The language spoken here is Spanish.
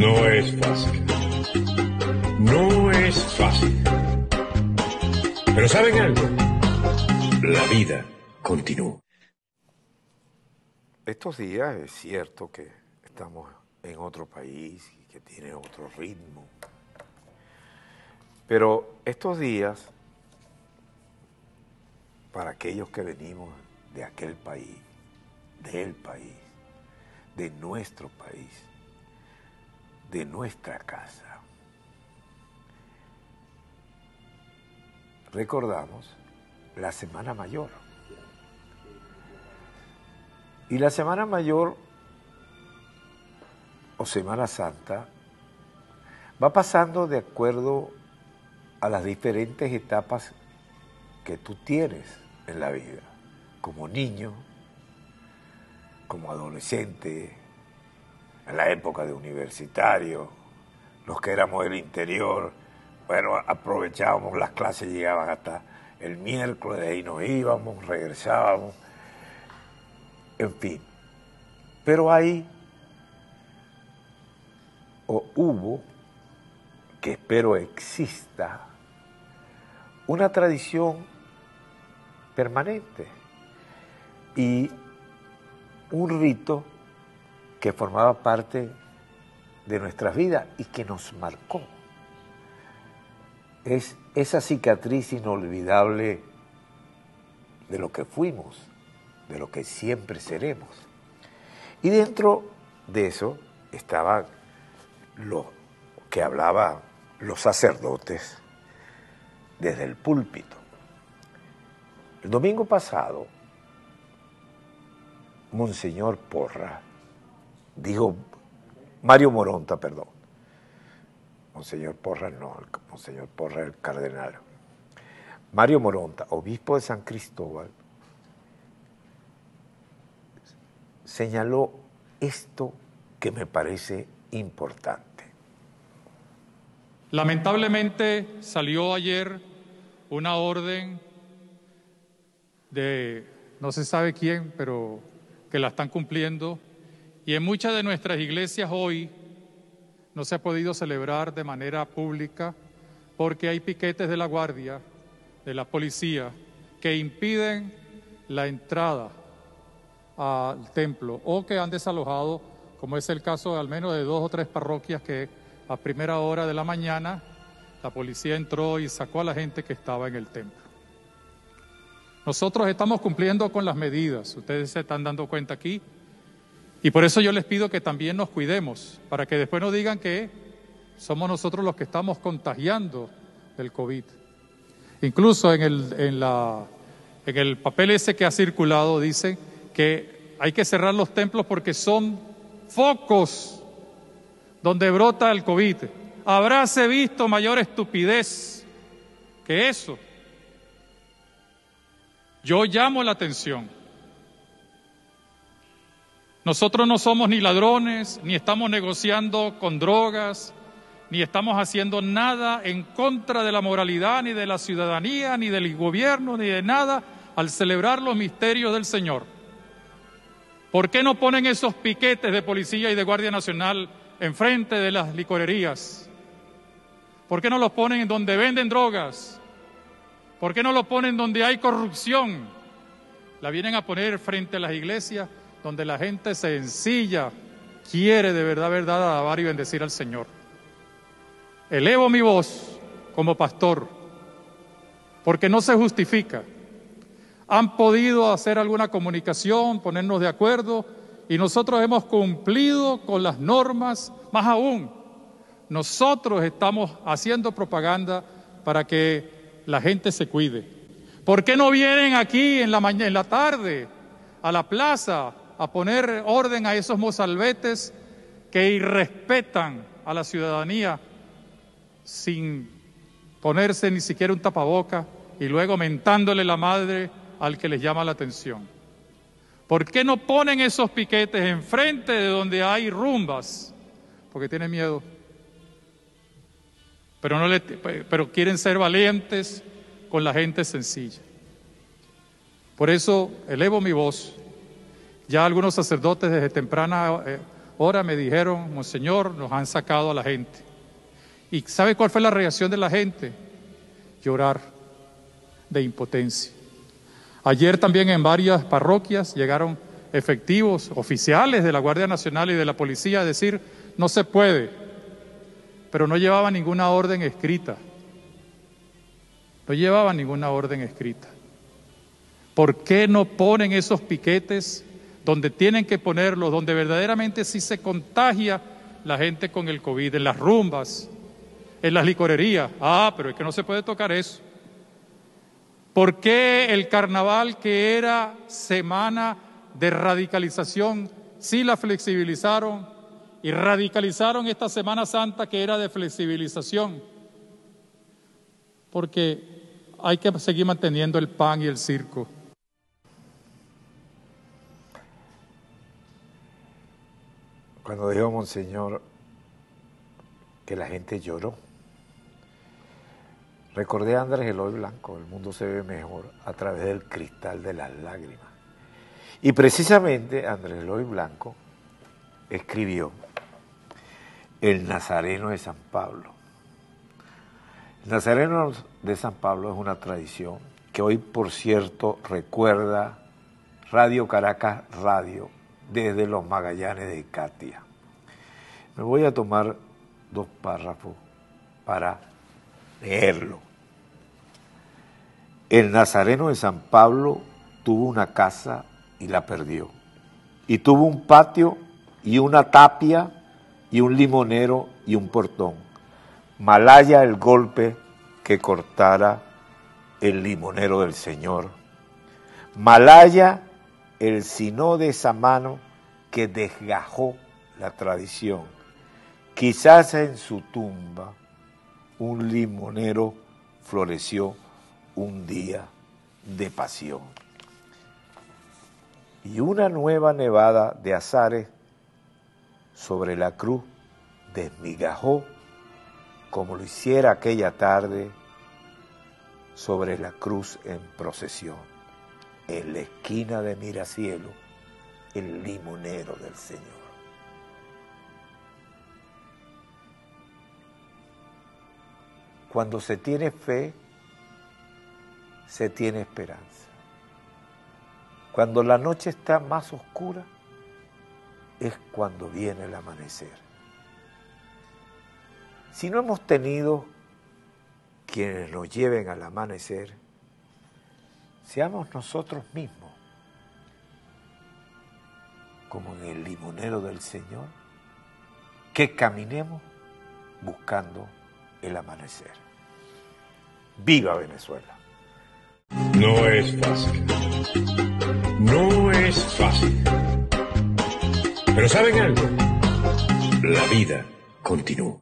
No es fácil. No es fácil. Pero ¿saben algo? La vida continúa. Estos días es cierto que estamos en otro país y que tiene otro ritmo. Pero estos días, para aquellos que venimos de aquel país, del país, de nuestro país, de nuestra casa, recordamos la Semana Mayor. Y la Semana Mayor o Semana Santa va pasando de acuerdo a las diferentes etapas que tú tienes en la vida, como niño, como adolescente, en la época de universitario, los que éramos del interior, bueno, aprovechábamos las clases, llegaban hasta el miércoles, de ahí nos íbamos, regresábamos, en fin. Pero hay, o hubo, que espero exista, una tradición permanente y un rito que formaba parte de nuestras vidas y que nos marcó. Es esa cicatriz inolvidable de lo que fuimos, de lo que siempre seremos. Y dentro de eso estaba lo que hablaban los sacerdotes desde el púlpito. El domingo pasado, Monseñor Porra, dijo, Mario Moronta, perdón, Monseñor Porra no, Monseñor Porra el cardenal, Mario Moronta, obispo de San Cristóbal, señaló esto que me parece importante. Lamentablemente salió ayer una orden de no se sabe quién, pero que la están cumpliendo. Y en muchas de nuestras iglesias hoy no se ha podido celebrar de manera pública porque hay piquetes de la guardia, de la policía, que impiden la entrada al templo o que han desalojado, como es el caso de al menos de dos o tres parroquias que a primera hora de la mañana la policía entró y sacó a la gente que estaba en el templo. Nosotros estamos cumpliendo con las medidas, ustedes se están dando cuenta aquí, y por eso yo les pido que también nos cuidemos, para que después no digan que somos nosotros los que estamos contagiando del COVID. Incluso en el, en la, en el papel ese que ha circulado dice que hay que cerrar los templos porque son focos donde brota el COVID. Habráse visto mayor estupidez que eso. Yo llamo la atención. Nosotros no somos ni ladrones, ni estamos negociando con drogas, ni estamos haciendo nada en contra de la moralidad, ni de la ciudadanía, ni del gobierno, ni de nada al celebrar los misterios del Señor. ¿Por qué no ponen esos piquetes de policía y de Guardia Nacional enfrente de las licorerías? ¿Por qué no los ponen en donde venden drogas? ¿Por qué no lo ponen donde hay corrupción? La vienen a poner frente a las iglesias donde la gente sencilla quiere de verdad, verdad, alabar y bendecir al Señor. Elevo mi voz como pastor porque no se justifica. Han podido hacer alguna comunicación, ponernos de acuerdo y nosotros hemos cumplido con las normas, más aún, nosotros estamos haciendo propaganda para que la gente se cuide. ¿Por qué no vienen aquí en la, en la tarde a la plaza a poner orden a esos mozalbetes que irrespetan a la ciudadanía sin ponerse ni siquiera un tapaboca y luego mentándole la madre al que les llama la atención? ¿Por qué no ponen esos piquetes enfrente de donde hay rumbas? Porque tienen miedo pero, no pero quieren ser valientes con la gente sencilla. Por eso elevo mi voz. Ya algunos sacerdotes desde temprana eh, Ahora me dijeron, Monseñor, nos han sacado a la gente. ¿Y sabe cuál fue la reacción de la gente? Llorar de impotencia. Ayer también en varias parroquias llegaron efectivos oficiales de la Guardia Nacional y de la Policía a decir, no se puede, pero no llevaba ninguna orden escrita. No llevaba ninguna orden escrita. ¿Por qué no ponen esos piquetes donde tienen que ponerlos, donde verdaderamente sí se contagia la gente con el COVID, en las rumbas, en las licorerías? Ah, pero es que no se puede tocar eso. ¿Por qué el carnaval que era semana de radicalización sí la flexibilizaron y radicalizaron esta Semana Santa que era de flexibilización? Porque hay que seguir manteniendo el pan y el circo. Cuando dijo Monseñor que la gente lloró, recordé a Andrés Eloy Blanco, el mundo se ve mejor a través del cristal de las lágrimas. Y precisamente Andrés Eloy Blanco escribió El Nazareno de San Pablo. El Nazareno de San Pablo es una tradición que hoy, por cierto, recuerda Radio Caracas Radio desde los Magallanes de Katia. Me voy a tomar dos párrafos para leerlo. El Nazareno de San Pablo tuvo una casa y la perdió. Y tuvo un patio y una tapia y un limonero y un portón. Malaya el golpe que cortara el limonero del Señor. Malaya el sino de esa mano que desgajó la tradición. Quizás en su tumba un limonero floreció un día de pasión. Y una nueva nevada de azares sobre la cruz desmigajó como lo hiciera aquella tarde sobre la cruz en procesión, en la esquina de Miracielo, el limonero del Señor. Cuando se tiene fe, se tiene esperanza. Cuando la noche está más oscura, es cuando viene el amanecer. Si no hemos tenido quienes nos lleven al amanecer, seamos nosotros mismos, como en el limonero del Señor, que caminemos buscando el amanecer. ¡Viva Venezuela! No es fácil. No es fácil. Pero ¿saben algo? La vida continúa.